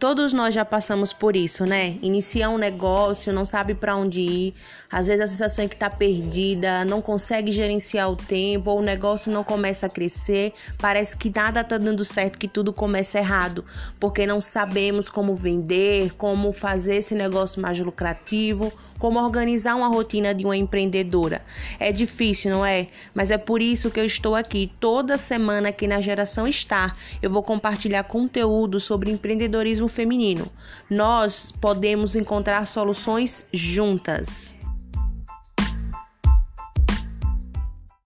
Todos nós já passamos por isso, né? Iniciar um negócio, não sabe para onde ir, às vezes a sensação é que tá perdida, não consegue gerenciar o tempo, ou o negócio não começa a crescer, parece que nada tá dando certo, que tudo começa errado, porque não sabemos como vender, como fazer esse negócio mais lucrativo, como organizar uma rotina de uma empreendedora. É difícil, não é? Mas é por isso que eu estou aqui toda semana aqui na Geração Star. Eu vou compartilhar conteúdo sobre empreendedorismo feminino. Nós podemos encontrar soluções juntas.